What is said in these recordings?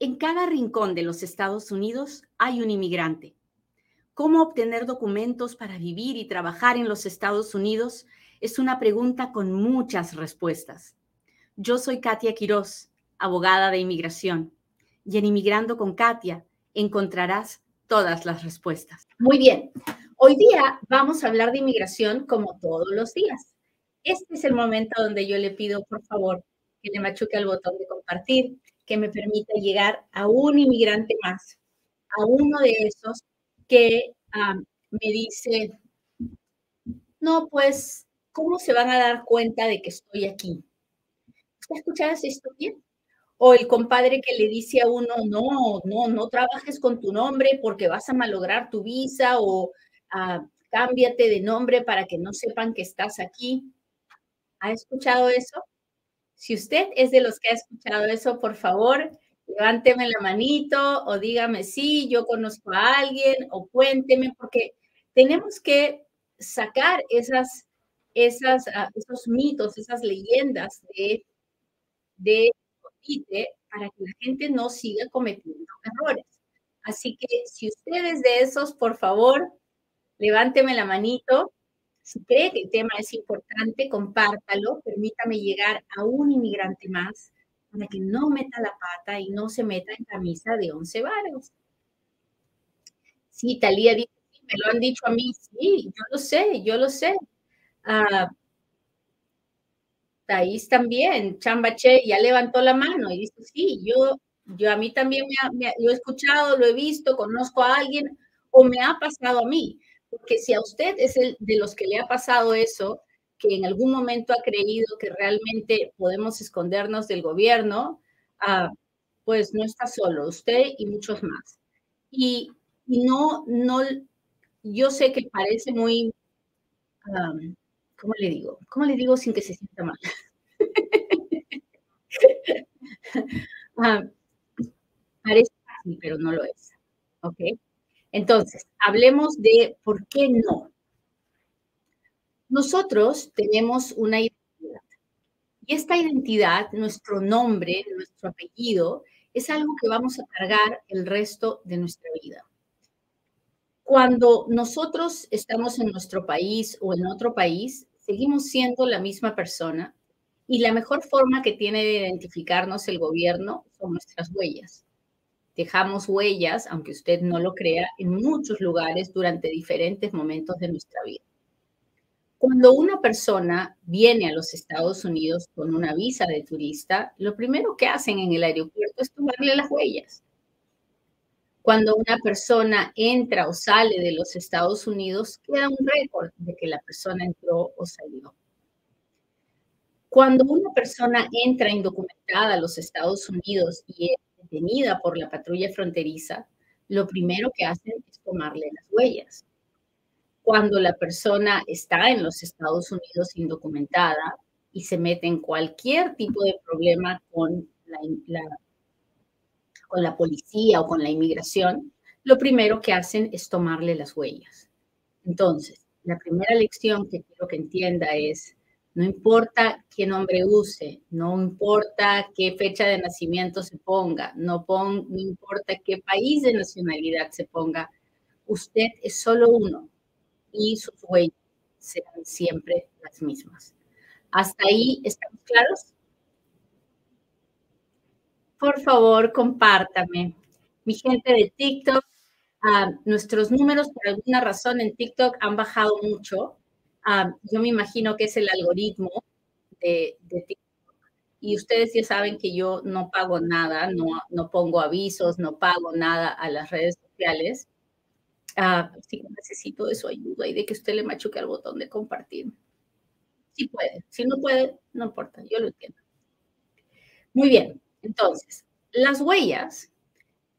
En cada rincón de los Estados Unidos hay un inmigrante. ¿Cómo obtener documentos para vivir y trabajar en los Estados Unidos? Es una pregunta con muchas respuestas. Yo soy Katia Quiroz, abogada de inmigración, y en Inmigrando con Katia encontrarás todas las respuestas. Muy bien, hoy día vamos a hablar de inmigración como todos los días. Este es el momento donde yo le pido, por favor, que le machuque al botón de compartir que me permita llegar a un inmigrante más, a uno de esos que ah, me dice, no, pues, ¿cómo se van a dar cuenta de que estoy aquí? ¿Usted ha escuchado esa historia? O el compadre que le dice a uno, no, no, no trabajes con tu nombre porque vas a malograr tu visa o ah, cámbiate de nombre para que no sepan que estás aquí. ¿Ha escuchado eso? Si usted es de los que ha escuchado eso, por favor, levánteme la manito o dígame sí, yo conozco a alguien o cuénteme, porque tenemos que sacar esas, esas, ah, esos mitos, esas leyendas de, de para que la gente no siga cometiendo errores. Así que si usted es de esos, por favor, levánteme la manito si cree que el tema es importante, compártalo, permítame llegar a un inmigrante más para que no meta la pata y no se meta en camisa de once varos. Sí, Talía dice, me lo han dicho a mí, sí, yo lo sé, yo lo sé. Uh, Thais también, Chambache ya levantó la mano y dice, sí, yo, yo a mí también me, he escuchado, lo he visto, conozco a alguien o me ha pasado a mí. Porque si a usted es el de los que le ha pasado eso, que en algún momento ha creído que realmente podemos escondernos del gobierno, ah, pues no está solo, usted y muchos más. Y, no, no, yo sé que parece muy, ¿cómo le digo? ¿Cómo le digo sin que se sienta mal? Ah, parece fácil, pero no lo es. ¿Ok? Entonces, hablemos de por qué no. Nosotros tenemos una identidad y esta identidad, nuestro nombre, nuestro apellido, es algo que vamos a cargar el resto de nuestra vida. Cuando nosotros estamos en nuestro país o en otro país, seguimos siendo la misma persona y la mejor forma que tiene de identificarnos el gobierno son nuestras huellas dejamos huellas, aunque usted no lo crea, en muchos lugares durante diferentes momentos de nuestra vida. Cuando una persona viene a los Estados Unidos con una visa de turista, lo primero que hacen en el aeropuerto es tomarle las huellas. Cuando una persona entra o sale de los Estados Unidos, queda un récord de que la persona entró o salió. Cuando una persona entra indocumentada a los Estados Unidos y es detenida por la patrulla fronteriza, lo primero que hacen es tomarle las huellas. Cuando la persona está en los Estados Unidos indocumentada y se mete en cualquier tipo de problema con la, con la policía o con la inmigración, lo primero que hacen es tomarle las huellas. Entonces, la primera lección que quiero que entienda es, no importa qué nombre use, no importa qué fecha de nacimiento se ponga, no, importa qué país de nacionalidad se ponga, usted es solo uno y sus huellas serán siempre las mismas. ¿Hasta ahí estamos claros? Por favor, compártame. Mi gente de TikTok, ah, nuestros números por alguna razón en TikTok han bajado mucho. Ah, yo me imagino que es el algoritmo de, TikTok. Y ustedes ya saben que yo no pago nada, no, no pongo avisos, no pago nada a las redes sociales. Así que necesito de su ayuda y de que usted le machuque al botón de compartir. Si puede, si no puede, no importa, yo lo entiendo. Muy bien, entonces, las huellas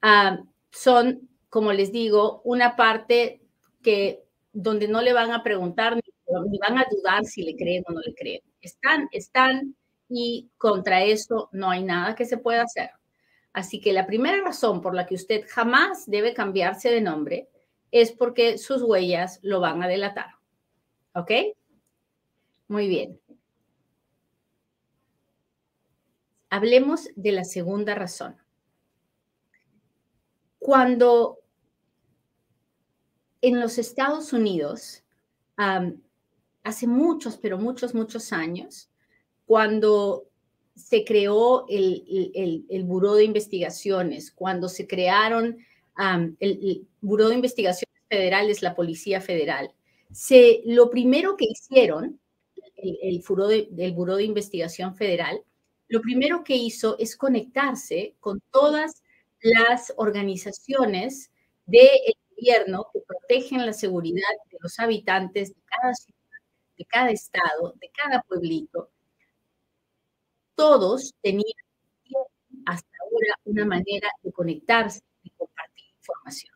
ah, son, como les digo, una parte que donde no le van a preguntar ni ni van a dudar si le creen o no le creen. Están, están y contra eso no hay nada que se pueda hacer. Así que la primera razón por la que usted jamás debe cambiarse de nombre es porque sus huellas lo van a delatar. ¿Ok? Muy bien. Hablemos de la segunda razón. Cuando en los Estados Unidos, hace muchos, pero muchos, muchos años, cuando se creó el, el, el Buró de Investigaciones, cuando se crearon el, Buró de Investigaciones Federales, la Policía Federal, se, lo primero que hicieron, el, el del Buró de Investigación Federal, lo primero que hizo es conectarse con todas las organizaciones del gobierno que protegen la seguridad de los habitantes de cada ciudad, de cada estado, de cada pueblito. Todos tenían hasta ahora una manera de conectarse y compartir información.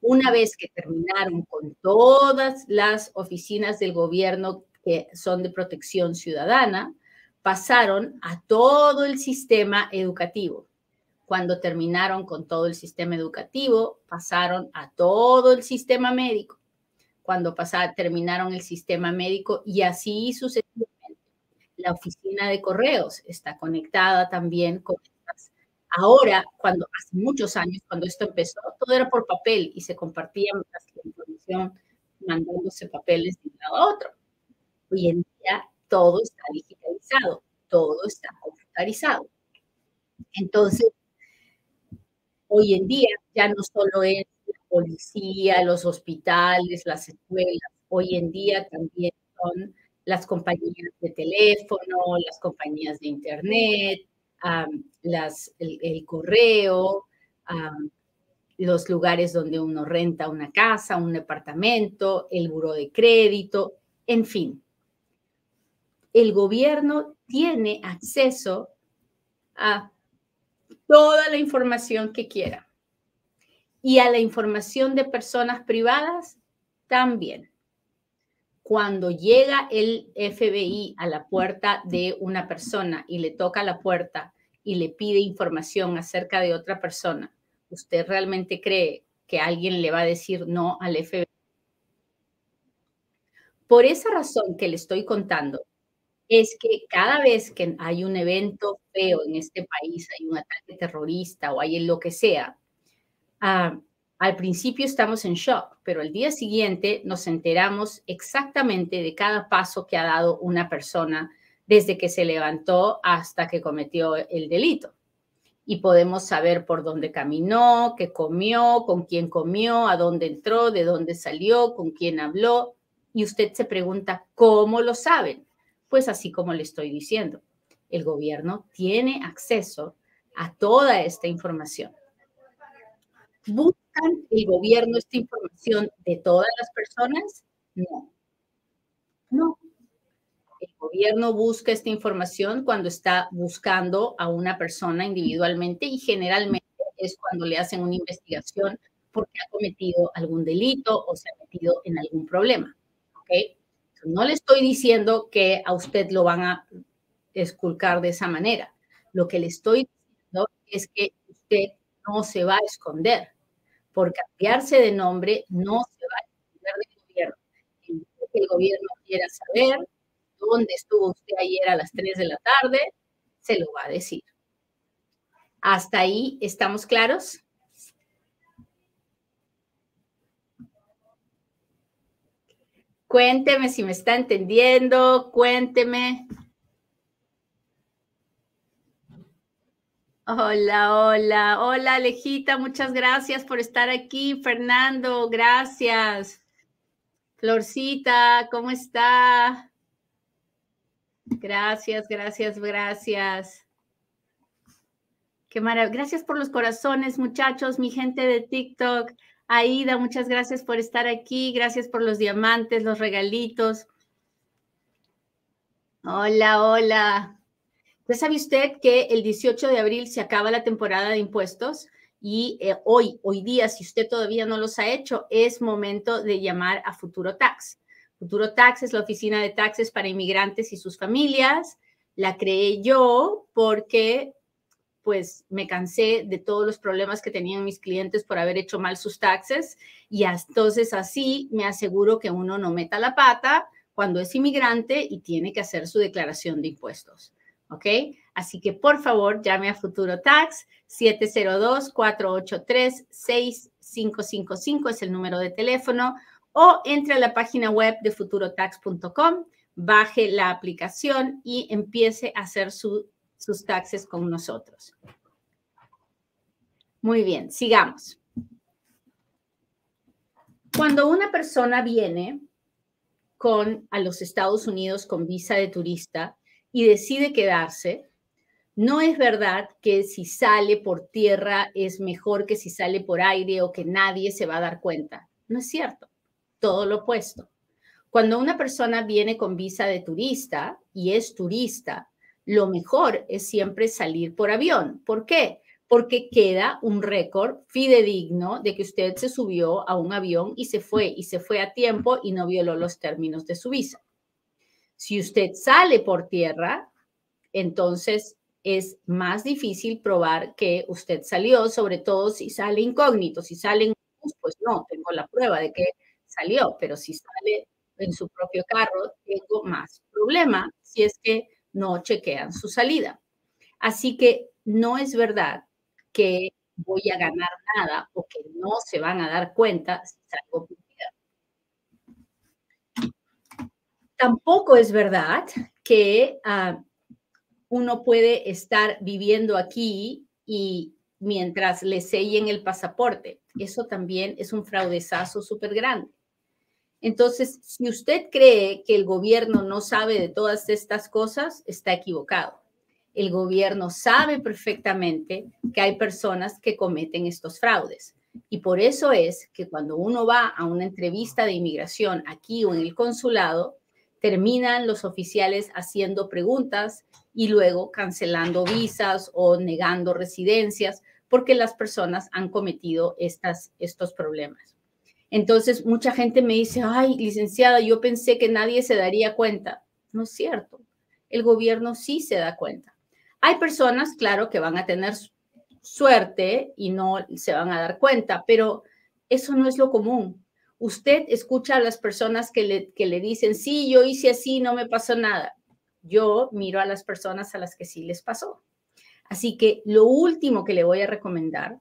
Una vez que terminaron con todas las oficinas del gobierno que son de protección ciudadana, pasaron a todo el sistema educativo. Cuando terminaron con todo el sistema educativo, pasaron a todo el sistema médico. Cuando pasaron, terminaron el sistema médico y así sucesivamente. La oficina de correos está conectada también con estas. Ahora, cuando hace muchos años, cuando esto empezó, todo era por papel y se compartía la información mandándose papeles de un lado a otro. Hoy en día todo está digitalizado, todo está computarizado. Entonces, hoy en día ya no solo es policía, los hospitales, las escuelas, hoy en día también son las compañías de teléfono, las compañías de internet, el, correo, los lugares donde uno renta una casa, un departamento, el buro de crédito, en fin, el gobierno tiene acceso a toda la información que quiera y a la información de personas privadas también. Cuando llega el FBI a la puerta de una persona y le toca la puerta y le pide información acerca de otra persona, ¿usted realmente cree que alguien le va a decir no al FBI? Por esa razón que le estoy contando, es que cada vez que hay un evento feo en este país, hay un ataque terrorista o hay lo que sea, ah, al principio estamos en shock, pero al día siguiente nos enteramos exactamente de cada paso que ha dado una persona desde que se levantó hasta que cometió el delito. Y podemos saber por dónde caminó, qué comió, con quién comió, a dónde entró, de dónde salió, con quién habló. Y usted se pregunta, ¿cómo lo saben? Pues así como le estoy diciendo, el gobierno tiene acceso a toda esta información. ¿Buscan el gobierno esta información de todas las personas? No. No. El gobierno busca esta información cuando está buscando a una persona individualmente y generalmente es cuando le hacen una investigación porque ha cometido algún delito o se ha metido en algún problema. ¿Ok? No le estoy diciendo que a usted lo van a esculcar de esa manera. Lo que le estoy diciendo es que usted no se va a esconder. Por cambiarse de nombre, no se va a esconder del gobierno. El gobierno quiera saber dónde estuvo usted ayer a las 3 de la tarde, se lo va a decir. ¿Hasta ahí estamos claros? Cuénteme si me está entendiendo, cuénteme. Hola, hola, hola Alejita, muchas gracias por estar aquí. Fernando, gracias. Florcita, ¿cómo está? Gracias, gracias, gracias. Qué maravilla. Gracias por los corazones, muchachos, mi gente de TikTok. Aida, muchas gracias por estar aquí, gracias por los diamantes, los regalitos. Hola, hola. ¿Ya sabe usted que el 18 de abril se acaba la temporada de impuestos? Y eh, hoy, hoy día, si usted todavía no los ha hecho, es momento de llamar a Futuro Tax. Futuro Tax es la oficina de taxes para inmigrantes y sus familias. La creé yo porque pues me cansé de todos los problemas que tenían mis clientes por haber hecho mal sus taxes y entonces así me aseguro que uno no meta la pata cuando es inmigrante y tiene que hacer su declaración de impuestos. ¿Ok? Así que por favor llame a Futuro Tax 702-483-6555 es el número de teléfono o entre a la página web de futurotax.com, baje la aplicación y empiece a hacer sus taxes con nosotros. Muy bien, sigamos. Cuando una persona viene con, a los Estados Unidos con visa de turista y decide quedarse, no es verdad que si sale por tierra es mejor que si sale por aire o que nadie se va a dar cuenta. No es cierto. Todo lo opuesto. Cuando una persona viene con visa de turista y es turista, lo mejor es siempre salir por avión. ¿Por qué? Porque queda un récord fidedigno de que usted se subió a un avión y se fue, y se fue a tiempo y no violó los términos de su visa. Si usted sale por tierra, entonces es más difícil probar que usted salió, sobre todo si sale incógnito. Si sale en pues no, tengo la prueba de que salió, pero si sale en su propio carro, tengo más problema si es que no chequean su salida. Así que no es verdad que voy a ganar nada o que no se van a dar cuenta si salgo Tampoco es verdad que ah, uno puede estar viviendo aquí y mientras le sellen el pasaporte. Eso también es un fraudezazo súper grande. Entonces, si usted cree que el gobierno no sabe de todas estas cosas, está equivocado. El gobierno sabe perfectamente que hay personas que cometen estos fraudes. Y por eso es que cuando uno va a una entrevista de inmigración aquí o en el consulado, terminan los oficiales haciendo preguntas y luego cancelando visas o negando residencias porque las personas han cometido estas, estos problemas. Entonces, mucha gente me dice, ay, licenciada, yo pensé que nadie se daría cuenta. No es cierto. El gobierno sí se da cuenta. Hay personas, claro, que van a tener suerte y no se van a dar cuenta, pero eso no es lo común. Usted escucha a las personas que le, que le dicen, sí, yo hice así, no me pasó nada. Yo miro a las personas a las que sí les pasó. Así que lo último que le voy a recomendar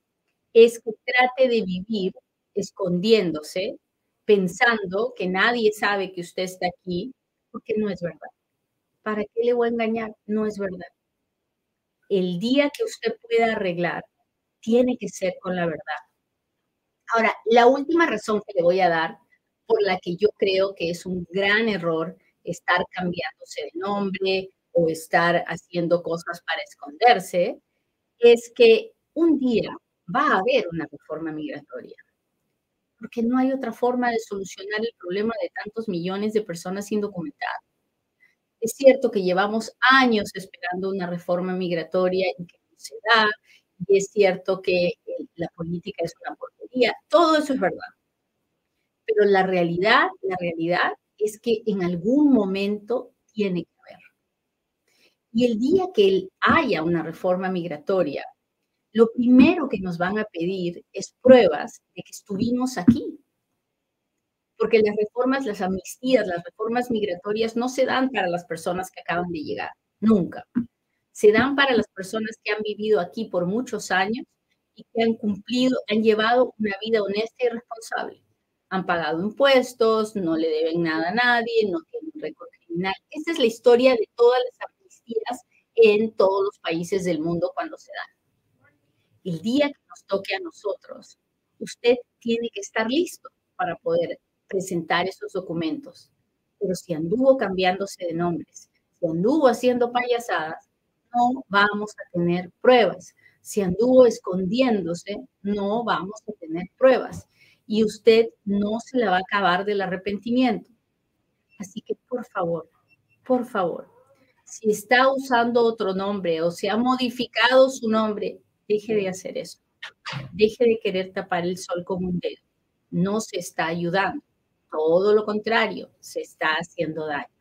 es que trate de vivir escondiéndose, pensando que nadie sabe que usted está aquí, porque no es verdad. ¿Para qué le voy a engañar? No es verdad. El día que usted pueda arreglar, tiene que ser con la verdad. Ahora, la última razón que le voy a dar por la que yo creo que es un gran error estar cambiándose de nombre o estar haciendo cosas para esconderse, es que un día va a haber una reforma migratoria porque no hay otra forma de solucionar el problema de tantos millones de personas indocumentadas. Es cierto que llevamos años esperando una reforma migratoria y que no se da, y es cierto que eh, la política es una porquería, todo eso es verdad. Pero la realidad, la realidad es que en algún momento tiene que haber. Y el día que haya una reforma migratoria, lo primero que nos van a pedir es pruebas de que estuvimos aquí. Porque las reformas, las amnistías, las reformas migratorias no se dan para las personas que acaban de llegar, nunca. Se dan para las personas que han vivido aquí por muchos años y que han cumplido, han llevado una vida honesta y responsable. Han pagado impuestos, no le deben nada a nadie, no tienen récord criminal. Esa es la historia de todas las amnistías en todos los países del mundo cuando se dan el día que nos toque a nosotros, usted tiene que estar listo para poder presentar esos documentos. Pero si anduvo cambiándose de nombres, si anduvo haciendo payasadas, no vamos a tener pruebas. Si anduvo escondiéndose, no vamos a tener pruebas. Y usted no se la va a acabar del arrepentimiento. Así que, por favor, por favor, si está usando otro nombre o se ha modificado su nombre, Deje de hacer eso. Deje de querer tapar el sol con un dedo. No se está ayudando. Todo lo contrario, se está haciendo daño.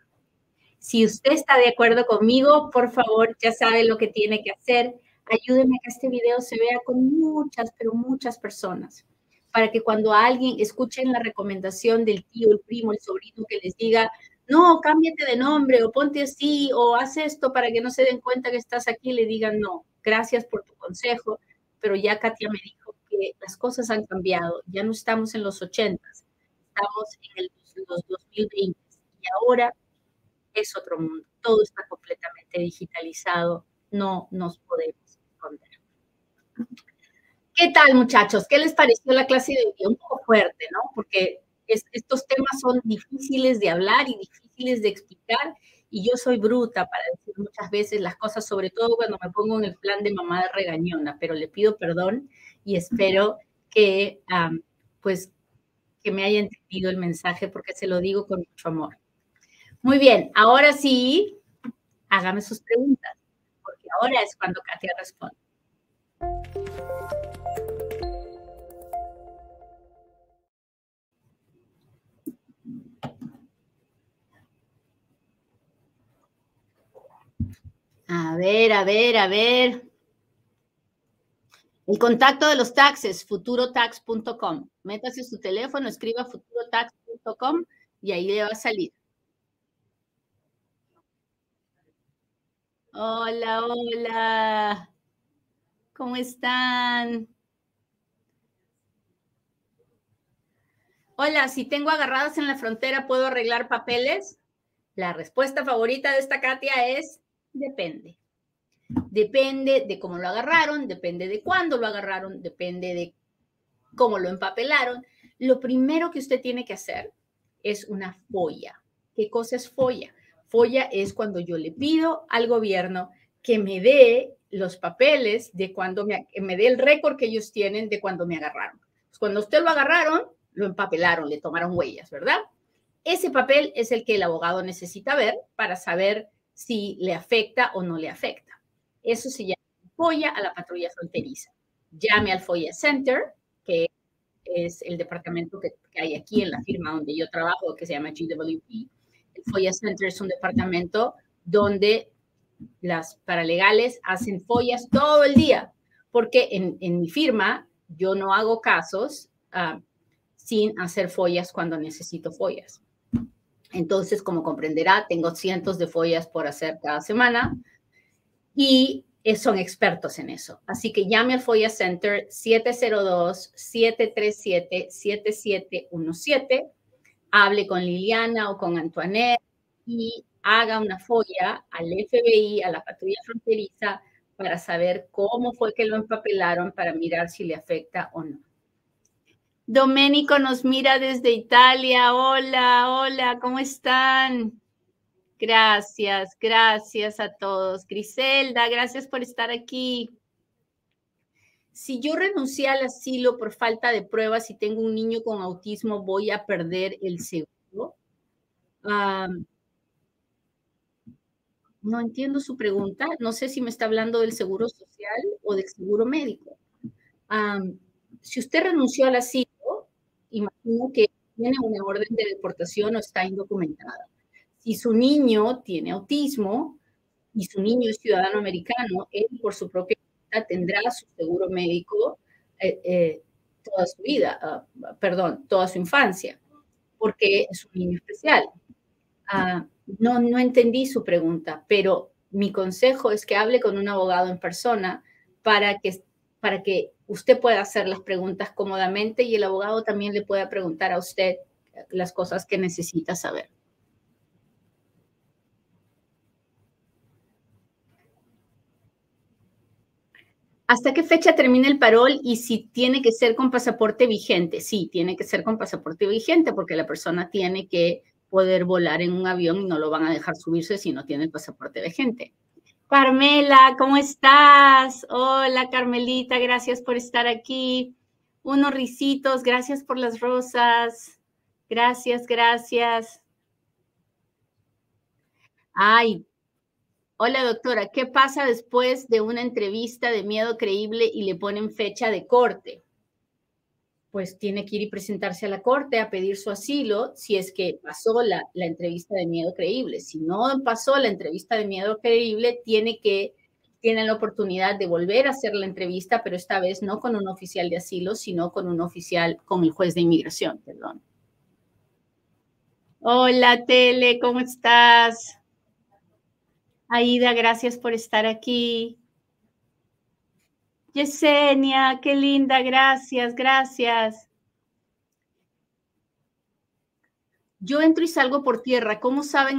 Si usted está de acuerdo conmigo, por favor, ya sabe lo que tiene que hacer. Ayúdeme a que este video se vea con muchas, pero muchas personas. Para que cuando alguien escuchen la recomendación del tío, el primo, el sobrino que les diga, no, cámbiate de nombre o ponte así o haz esto para que no se den cuenta que estás aquí, le digan no, gracias por tu consejo, pero ya Katia me dijo que las cosas han cambiado, ya no estamos en los 80, estamos en el, los 2020 y ahora es otro mundo, todo está completamente digitalizado, no nos podemos esconder. ¿Qué tal, muchachos? ¿Qué les pareció la clase de hoy? Un poco fuerte, ¿no? Porque estos temas son difíciles de hablar y difíciles de explicar y yo soy bruta para decir muchas veces las cosas, sobre todo cuando me pongo en el plan de mamá regañona, pero le pido perdón y espero que, pues, que me haya entendido el mensaje porque se lo digo con mucho amor. Muy bien, ahora sí, hágame sus preguntas, porque ahora es cuando Katia responde. A ver, a ver, a ver. El contacto de los taxes, futurotax.com. Métase su teléfono, escriba futurotax.com y ahí le va a salir. Hola, hola. ¿Cómo están? Hola, si tengo agarradas en la frontera, ¿puedo arreglar papeles? La respuesta favorita de esta Katia es Depende. Depende de cómo lo agarraron, depende de cuándo lo agarraron, depende de cómo lo empapelaron. Lo primero que usted tiene que hacer es una folla. ¿Qué cosa es folla? Folla es cuando yo le pido al gobierno que me dé los papeles de cuando me, me dé el récord que ellos tienen de cuando me agarraron. Pues cuando usted lo agarraron, lo empapelaron, le tomaron huellas, ¿verdad? Ese papel es el que el abogado necesita ver para saber si le afecta o no le afecta. Eso se llama FOIA a la patrulla fronteriza. Llame al FOIA Center, que es el departamento que, hay aquí en la firma donde yo trabajo, que se llama GWP. El FOIA Center es un departamento donde las paralegales hacen follas todo el día, porque en, mi firma yo no hago casos ah, sin hacer follas cuando necesito follas. Entonces, como comprenderá, tengo cientos de follas por hacer cada semana y son expertos en eso. Así que llame al Folla Center 702-737-7717, hable con Liliana o con Antoinette y haga una folla al FBI, a la patrulla fronteriza, para saber cómo fue que lo empapelaron, para mirar si le afecta o no. Doménico nos mira desde Italia. Hola, hola, ¿cómo están? Gracias, gracias a todos. Griselda, gracias por estar aquí. Si yo renuncié al asilo por falta de pruebas y tengo un niño con autismo, ¿voy a perder el seguro? no entiendo su pregunta. No sé si me está hablando del seguro social o del seguro médico. si usted renunció al asilo, imagino que tiene una orden de deportación o está indocumentada. Si su niño tiene autismo y su niño es ciudadano americano, él por su propia tendrá su seguro médico eh, eh, toda su vida, ah, perdón, toda su infancia, porque es un niño especial. Ah, no, no entendí su pregunta, pero mi consejo es que hable con un abogado en persona para que, para que usted puede hacer las preguntas cómodamente y el abogado también le puede preguntar a usted las cosas que necesita saber. ¿Hasta qué fecha termina el parol y si tiene que ser con pasaporte vigente? Sí, tiene que ser con pasaporte vigente porque la persona tiene que poder volar en un avión y no lo van a dejar subirse si no tiene el pasaporte vigente. Carmela, ¿cómo estás? Hola, Carmelita, gracias por estar aquí. Unos risitos, gracias por las rosas. Gracias, gracias. Ay, hola doctora, ¿qué pasa después de una entrevista de miedo creíble y le ponen fecha de corte? pues tiene que ir y presentarse a la corte a pedir su asilo si es que pasó la, entrevista de miedo creíble. Si no pasó la entrevista de miedo creíble, tiene que la oportunidad de volver a hacer la entrevista, pero esta vez no con un oficial de asilo, sino con un oficial, con el juez de inmigración, perdón. Hola, Tele, ¿cómo estás? Aida, gracias por estar aquí. Yesenia, qué linda, gracias, gracias. Yo entro y salgo por tierra. ¿Cómo saben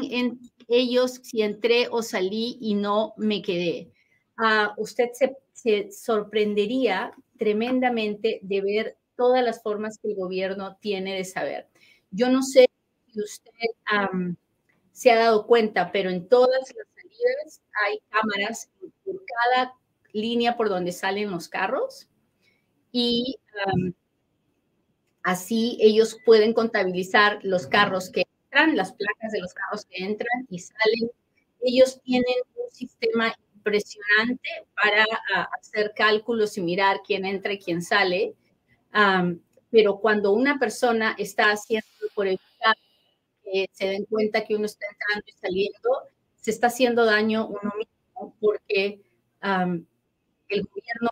ellos si entré o salí y no me quedé? Ah, usted se, sorprendería tremendamente de ver todas las formas que el gobierno tiene de saber. Yo no sé si usted se ha dado cuenta, pero en todas las hay cámaras por cada línea por donde salen los carros y así ellos pueden contabilizar los carros que entran, las placas de los carros que entran y salen. Ellos tienen un sistema impresionante para ah, hacer cálculos y mirar quién entra y quién sale. pero cuando una persona está haciendo por el que se den cuenta que uno está entrando y saliendo, se está haciendo daño uno mismo porque el gobierno no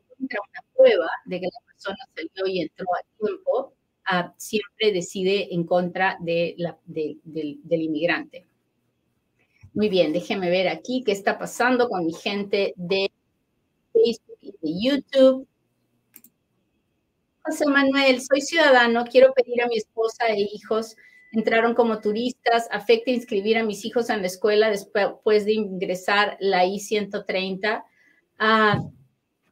encuentra una prueba de que la persona salió y entró a tiempo, ah, siempre decide en contra del inmigrante. Muy bien, déjeme ver aquí qué está pasando con mi gente de Facebook y de YouTube. José Manuel, soy ciudadano, quiero pedir a mi esposa e hijos, entraron como turistas, afecta inscribir a mis hijos en la escuela después de ingresar la I-130. Ah,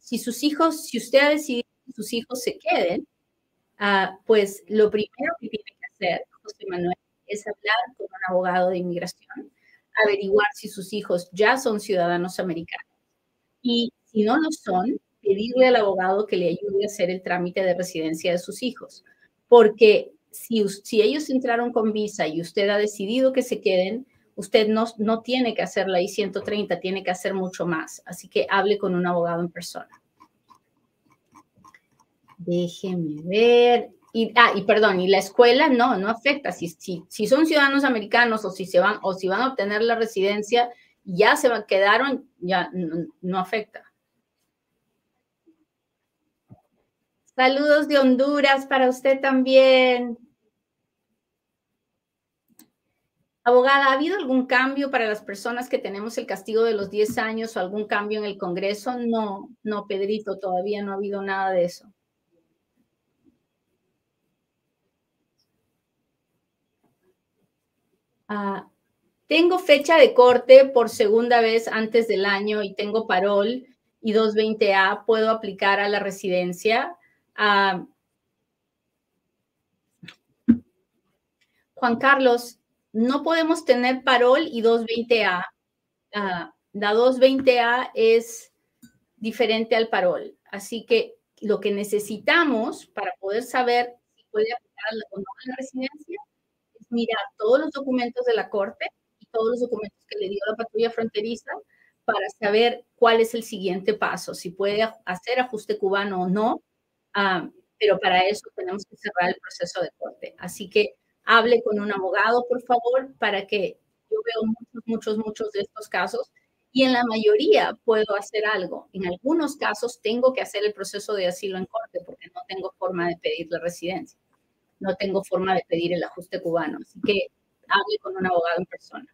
si sus hijos, si usted ha decidido que sus hijos se queden, ah, pues lo primero que tiene que hacer, José Manuel, es hablar con un abogado de inmigración, averiguar si sus hijos ya son ciudadanos americanos. Y si no lo son, pedirle al abogado que le ayude a hacer el trámite de residencia de sus hijos. Porque si, ellos entraron con visa y usted ha decidido que se queden, usted no, no tiene que hacer la I-130, tiene que hacer mucho más. Así que hable con un abogado en persona. Déjeme ver. Y, ah, y perdón, y la escuela no, no afecta. Si, si, si son ciudadanos americanos o si se van o si van a obtener la residencia, ya se quedaron, ya no afecta. Saludos de Honduras para usted también. Abogada, ¿ha habido algún cambio para las personas que tenemos el castigo de los 10 años o algún cambio en el Congreso? No, no, Pedrito, todavía no ha habido nada de eso. Ah, tengo fecha de corte por segunda vez antes del año y tengo parol y 220A. ¿Puedo aplicar a la residencia? Ah, Juan Carlos, no podemos tener parol y 220A. Ah, la 220A es diferente al parol. Así que lo que necesitamos para poder saber si puede aplicar o no la residencia es mirar todos los documentos de la corte y todos los documentos que le dio la patrulla fronteriza para saber cuál es el siguiente paso, si puede hacer ajuste cubano o no. Ah, pero para eso tenemos que cerrar el proceso de corte. Así que hable con un abogado, por favor, para que yo veo muchos, muchos, muchos de estos casos y en la mayoría puedo hacer algo. En algunos casos tengo que hacer el proceso de asilo en corte porque no tengo forma de pedir la residencia, no tengo forma de pedir el ajuste cubano. Así que hable con un abogado en persona.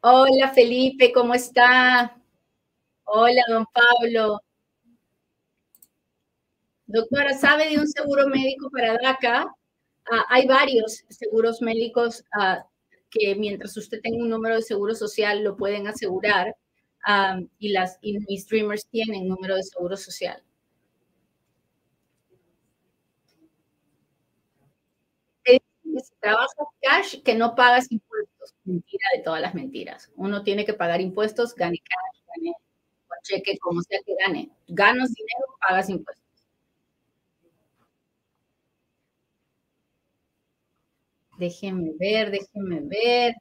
Hola Felipe, ¿cómo está? Hola, don Pablo. Doctora, ¿sabe de un seguro médico para DACA? Ah, hay varios seguros médicos ah, que mientras usted tenga un número de seguro social lo pueden asegurar ah, y, las, y mis streamers tienen número de seguro social. Si trabajas cash, que no pagas impuestos. Mentira de todas las mentiras. Uno tiene que pagar impuestos, gane cash, gane cheque, como sea que gane. Ganas dinero, pagas impuestos. Déjenme ver, déjenme ver.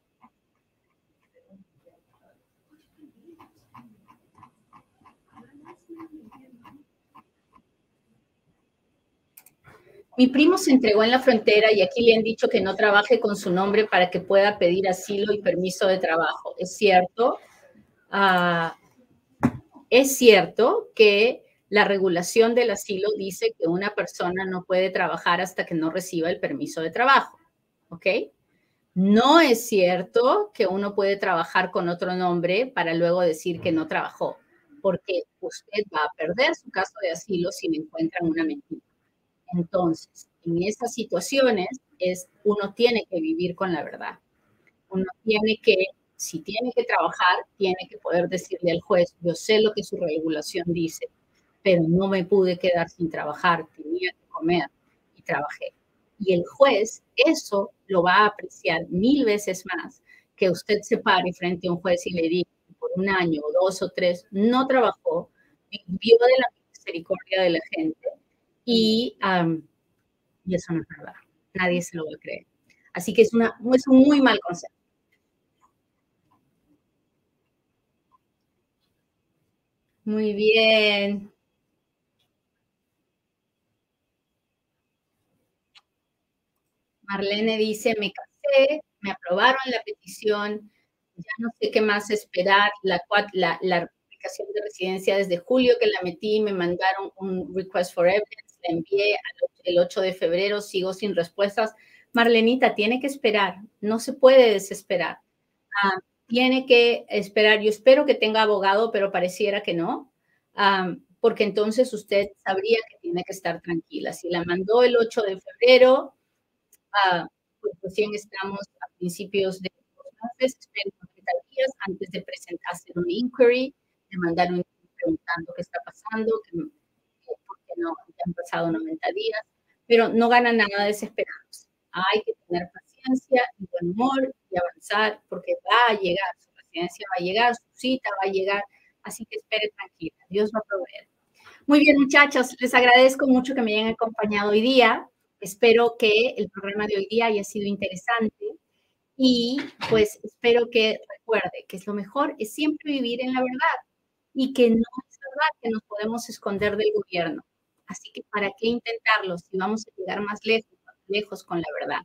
Mi primo se entregó en la frontera y aquí le han dicho que no trabaje con su nombre para que pueda pedir asilo y permiso de trabajo. ¿Es cierto? es cierto ah, que La regulación del asilo dice que una persona no puede trabajar hasta que no reciba el permiso de trabajo. ¿Ok? No es cierto que uno puede trabajar con otro nombre para luego decir que no trabajó, porque usted va a perder su caso de asilo si le encuentran una mentira. Entonces, en esas situaciones es uno tiene que vivir con la verdad. Uno tiene que, si tiene que trabajar, tiene que poder decirle al juez, yo sé lo que su regulación dice, pero no me pude quedar sin trabajar, tenía que comer y trabajé. Y el juez eso lo va a apreciar mil veces más que usted se pare frente a un juez y le diga por un año o dos o tres no trabajó, vivió de la misericordia de la gente y, y eso no es verdad. Nadie se lo va a creer. Así que es, una, es un muy mal concepto. Muy bien. Marlene dice, me casé, me aprobaron la petición, ya no sé qué más esperar, la, la, la aplicación de residencia desde julio que la metí, me mandaron un request for evidence, la envié el 8 de febrero, sigo sin respuestas. Marlenita, tiene que esperar, no se puede desesperar. Ah, tiene que esperar, yo espero que tenga abogado, pero pareciera que no, ah, porque entonces usted sabría que tiene que estar tranquila. Si la mandó el 8 de febrero, pues recién estamos a principios de los meses, espero 90 días antes de presentarse un inquiry, de mandar un preguntando qué está pasando, que, porque no han pasado 90 días, pero no gana nada desesperados. Hay que tener paciencia y buen humor y avanzar porque va a llegar, su residencia va a llegar, su cita va a llegar, así que espere tranquila, Dios va a proveer. Muy bien, muchachos, les agradezco mucho que me hayan acompañado hoy día. Espero que el programa de hoy día haya sido interesante y pues espero que recuerde que es lo mejor es siempre vivir en la verdad y que no es verdad que nos podemos esconder del gobierno. Así que ¿para qué intentarlo si vamos a llegar más lejos, más lejos con la verdad?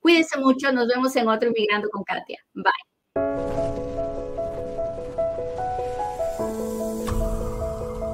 Cuídense mucho, nos vemos en otro Inmigrando con Katia. Bye.